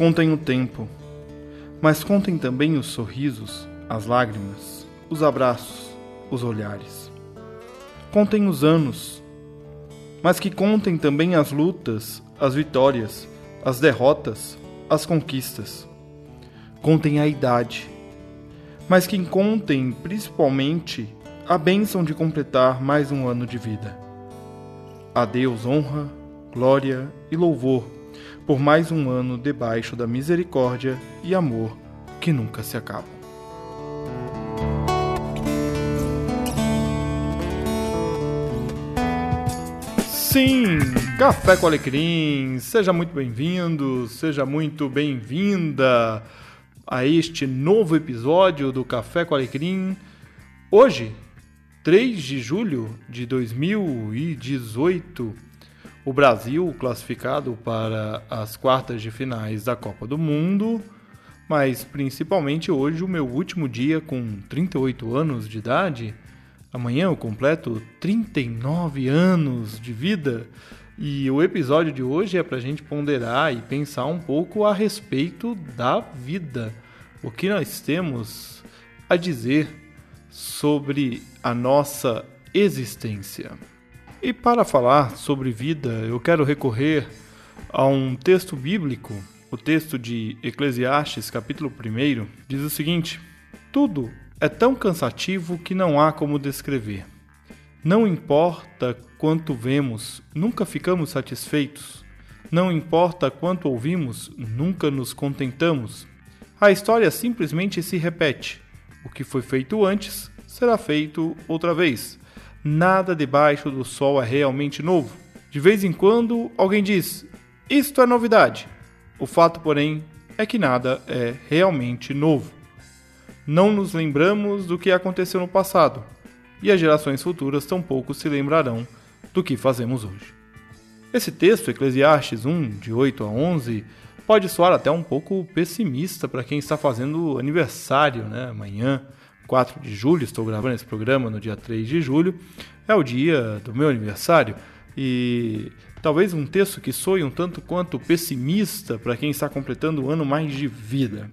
Contem o tempo, mas contem também os sorrisos, as lágrimas, os abraços, os olhares. Contem os anos, mas que contem também as lutas, as vitórias, as derrotas, as conquistas. Contem a idade, mas que contem principalmente a bênção de completar mais um ano de vida. A Deus honra, glória e louvor por mais um ano debaixo da misericórdia e amor que nunca se acabam. Sim, Café com Alecrim, seja muito bem-vindo, seja muito bem-vinda a este novo episódio do Café com Alecrim. Hoje, 3 de julho de 2018, o Brasil classificado para as quartas de finais da Copa do Mundo, mas principalmente hoje, o meu último dia com 38 anos de idade. Amanhã eu completo 39 anos de vida. E o episódio de hoje é para a gente ponderar e pensar um pouco a respeito da vida. O que nós temos a dizer sobre a nossa existência. E para falar sobre vida, eu quero recorrer a um texto bíblico, o texto de Eclesiastes, capítulo 1, diz o seguinte: Tudo é tão cansativo que não há como descrever. Não importa quanto vemos, nunca ficamos satisfeitos. Não importa quanto ouvimos, nunca nos contentamos. A história simplesmente se repete. O que foi feito antes será feito outra vez. Nada debaixo do sol é realmente novo. De vez em quando, alguém diz: Isto é novidade. O fato, porém, é que nada é realmente novo. Não nos lembramos do que aconteceu no passado, e as gerações futuras tampouco se lembrarão do que fazemos hoje. Esse texto, Eclesiastes 1, de 8 a 11, pode soar até um pouco pessimista para quem está fazendo aniversário né, amanhã 4 de julho, estou gravando esse programa no dia 3 de julho, é o dia do meu aniversário e talvez um texto que soe um tanto quanto pessimista para quem está completando o ano mais de vida.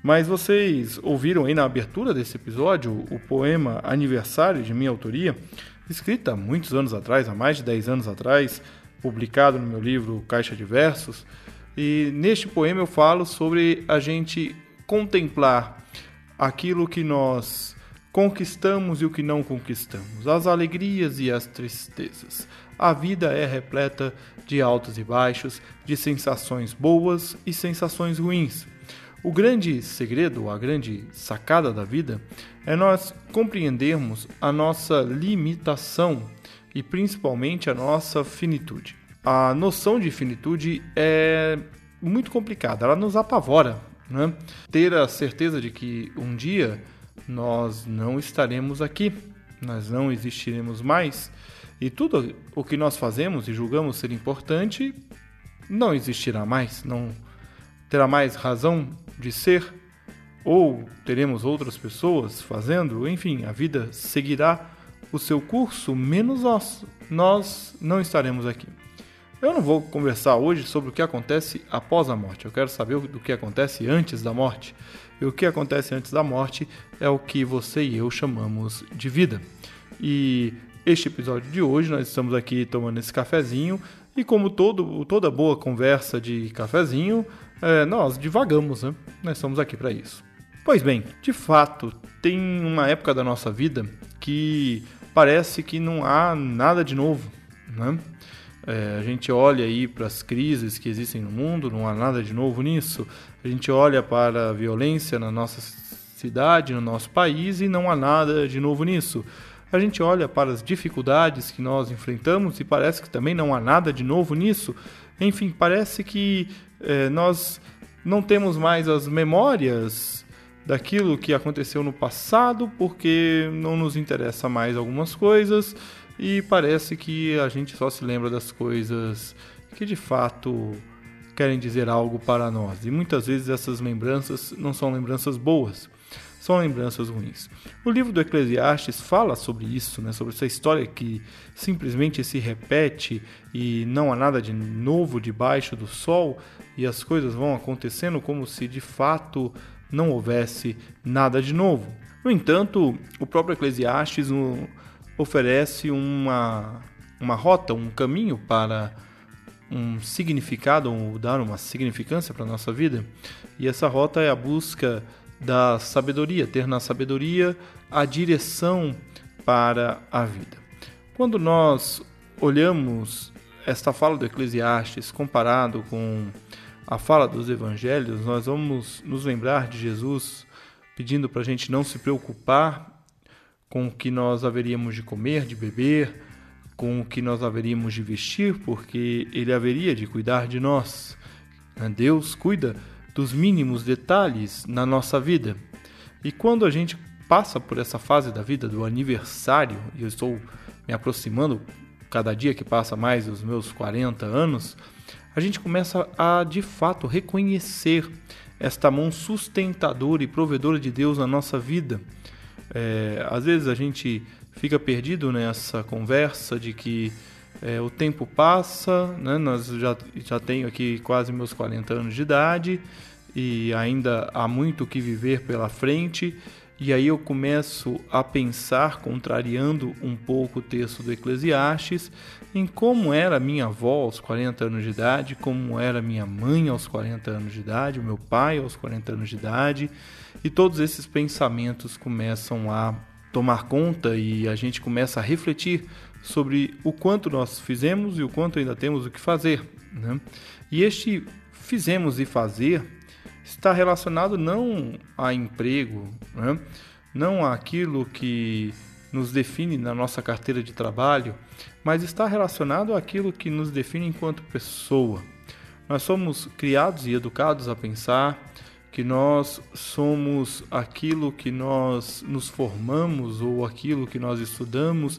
Mas vocês ouviram aí na abertura desse episódio o poema Aniversário de minha autoria, escrita há muitos anos atrás, há mais de 10 anos atrás, publicado no meu livro Caixa de Versos. E neste poema eu falo sobre a gente contemplar aquilo que nós conquistamos e o que não conquistamos, as alegrias e as tristezas. A vida é repleta de altos e baixos, de sensações boas e sensações ruins. O grande segredo, a grande sacada da vida é nós compreendermos a nossa limitação e principalmente a nossa finitude. A noção de finitude é muito complicada, ela nos apavora, né? Ter a certeza de que um dia nós não estaremos aqui, nós não existiremos mais e tudo o que nós fazemos e julgamos ser importante não existirá mais, não terá mais razão de ser ou teremos outras pessoas fazendo, enfim, a vida seguirá o seu curso, menos nós. Nós não estaremos aqui. Eu não vou conversar hoje sobre o que acontece após a morte. Eu quero saber do que acontece antes da morte. E o que acontece antes da morte é o que você e eu chamamos de vida. E este episódio de hoje nós estamos aqui tomando esse cafezinho e como todo, toda boa conversa de cafezinho, é, nós divagamos, né? Nós estamos aqui para isso. Pois bem, de fato, tem uma época da nossa vida que parece que não há nada de novo, né? É, a gente olha aí para as crises que existem no mundo, não há nada de novo nisso. A gente olha para a violência na nossa cidade, no nosso país e não há nada de novo nisso. A gente olha para as dificuldades que nós enfrentamos e parece que também não há nada de novo nisso. Enfim, parece que é, nós não temos mais as memórias daquilo que aconteceu no passado porque não nos interessa mais algumas coisas e parece que a gente só se lembra das coisas que de fato querem dizer algo para nós. E muitas vezes essas lembranças não são lembranças boas. são lembranças ruins. O livro do Eclesiastes fala sobre isso, né, sobre essa história que simplesmente se repete e não há nada de novo debaixo do sol e as coisas vão acontecendo como se de fato não houvesse nada de novo. No entanto, o próprio Eclesiastes oferece uma, uma rota, um caminho para um significado, ou dar uma significância para a nossa vida. E essa rota é a busca da sabedoria, ter na sabedoria a direção para a vida. Quando nós olhamos esta fala do Eclesiastes comparado com a fala dos evangelhos, nós vamos nos lembrar de Jesus pedindo para a gente não se preocupar com o que nós haveríamos de comer, de beber, com o que nós haveríamos de vestir, porque Ele haveria de cuidar de nós. Deus cuida dos mínimos detalhes na nossa vida. E quando a gente passa por essa fase da vida do aniversário, e eu estou me aproximando cada dia que passa mais os meus 40 anos, a gente começa a de fato reconhecer esta mão sustentadora e provedora de Deus na nossa vida. É, às vezes a gente fica perdido nessa conversa de que é, o tempo passa, né? Nós já, já tenho aqui quase meus 40 anos de idade e ainda há muito que viver pela frente. E aí eu começo a pensar, contrariando um pouco o texto do Eclesiastes, em como era minha avó aos 40 anos de idade, como era minha mãe aos 40 anos de idade, o meu pai aos 40 anos de idade, e todos esses pensamentos começam a tomar conta e a gente começa a refletir sobre o quanto nós fizemos e o quanto ainda temos o que fazer. Né? E este fizemos e fazer está relacionado não a emprego, né? não àquilo que nos define na nossa carteira de trabalho, mas está relacionado àquilo que nos define enquanto pessoa. Nós somos criados e educados a pensar que nós somos aquilo que nós nos formamos ou aquilo que nós estudamos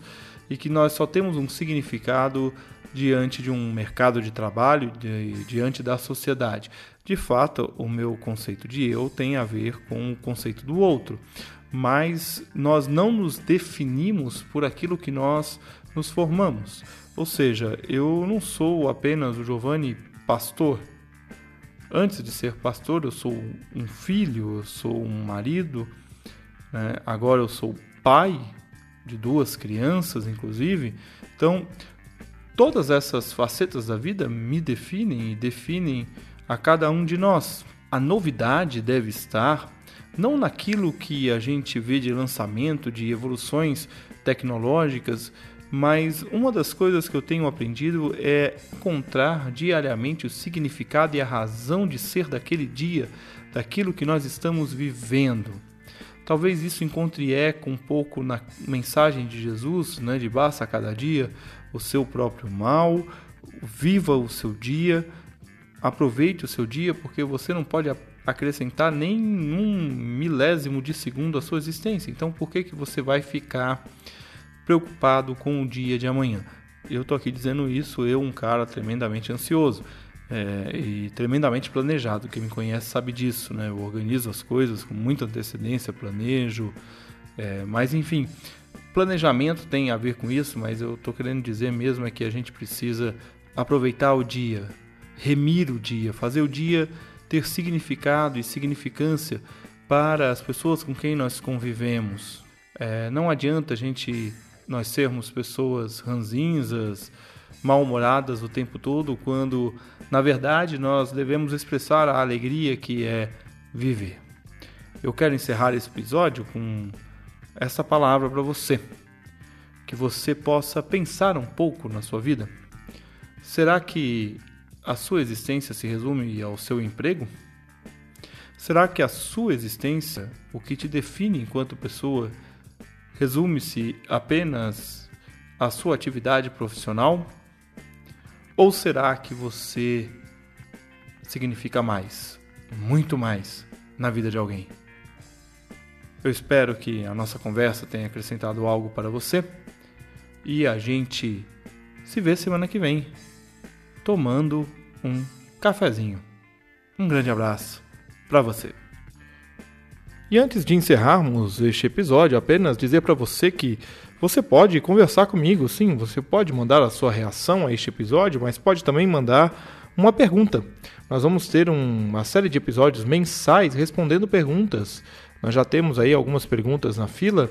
e que nós só temos um significado diante de um mercado de trabalho, de, diante da sociedade. De fato, o meu conceito de eu tem a ver com o conceito do outro, mas nós não nos definimos por aquilo que nós nos formamos. Ou seja, eu não sou apenas o Giovanni pastor. Antes de ser pastor, eu sou um filho, eu sou um marido, né? agora eu sou pai de duas crianças, inclusive. Então, todas essas facetas da vida me definem e definem a cada um de nós. A novidade deve estar não naquilo que a gente vê de lançamento, de evoluções tecnológicas, mas uma das coisas que eu tenho aprendido é encontrar diariamente o significado e a razão de ser daquele dia, daquilo que nós estamos vivendo. Talvez isso encontre eco um pouco na mensagem de Jesus, né, de basta a cada dia, o seu próprio mal, viva o seu dia, aproveite o seu dia, porque você não pode acrescentar nem um milésimo de segundo à sua existência. Então, por que, que você vai ficar preocupado com o dia de amanhã? Eu tô aqui dizendo isso, eu, um cara tremendamente ansioso é, e tremendamente planejado. Quem me conhece sabe disso, né? Eu organizo as coisas com muita antecedência, planejo, é, mas enfim, Planejamento tem a ver com isso, mas eu estou querendo dizer mesmo é que a gente precisa aproveitar o dia, remir o dia, fazer o dia ter significado e significância para as pessoas com quem nós convivemos. É, não adianta a gente nós sermos pessoas ranzinzas, mal-humoradas o tempo todo, quando na verdade nós devemos expressar a alegria que é viver. Eu quero encerrar esse episódio com essa palavra para você, que você possa pensar um pouco na sua vida. Será que a sua existência se resume ao seu emprego? Será que a sua existência, o que te define enquanto pessoa, resume-se apenas à sua atividade profissional? Ou será que você significa mais, muito mais, na vida de alguém? Eu espero que a nossa conversa tenha acrescentado algo para você e a gente se vê semana que vem tomando um cafezinho. Um grande abraço para você. E antes de encerrarmos este episódio, apenas dizer para você que você pode conversar comigo, sim, você pode mandar a sua reação a este episódio, mas pode também mandar uma pergunta. Nós vamos ter um, uma série de episódios mensais respondendo perguntas. Nós já temos aí algumas perguntas na fila.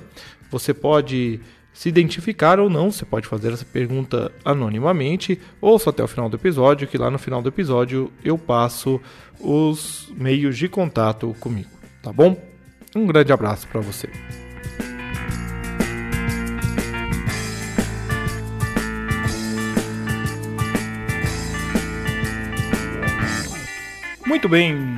Você pode se identificar ou não, você pode fazer essa pergunta anonimamente. Ouça até o final do episódio, que lá no final do episódio eu passo os meios de contato comigo, tá bom? Um grande abraço para você. Muito bem,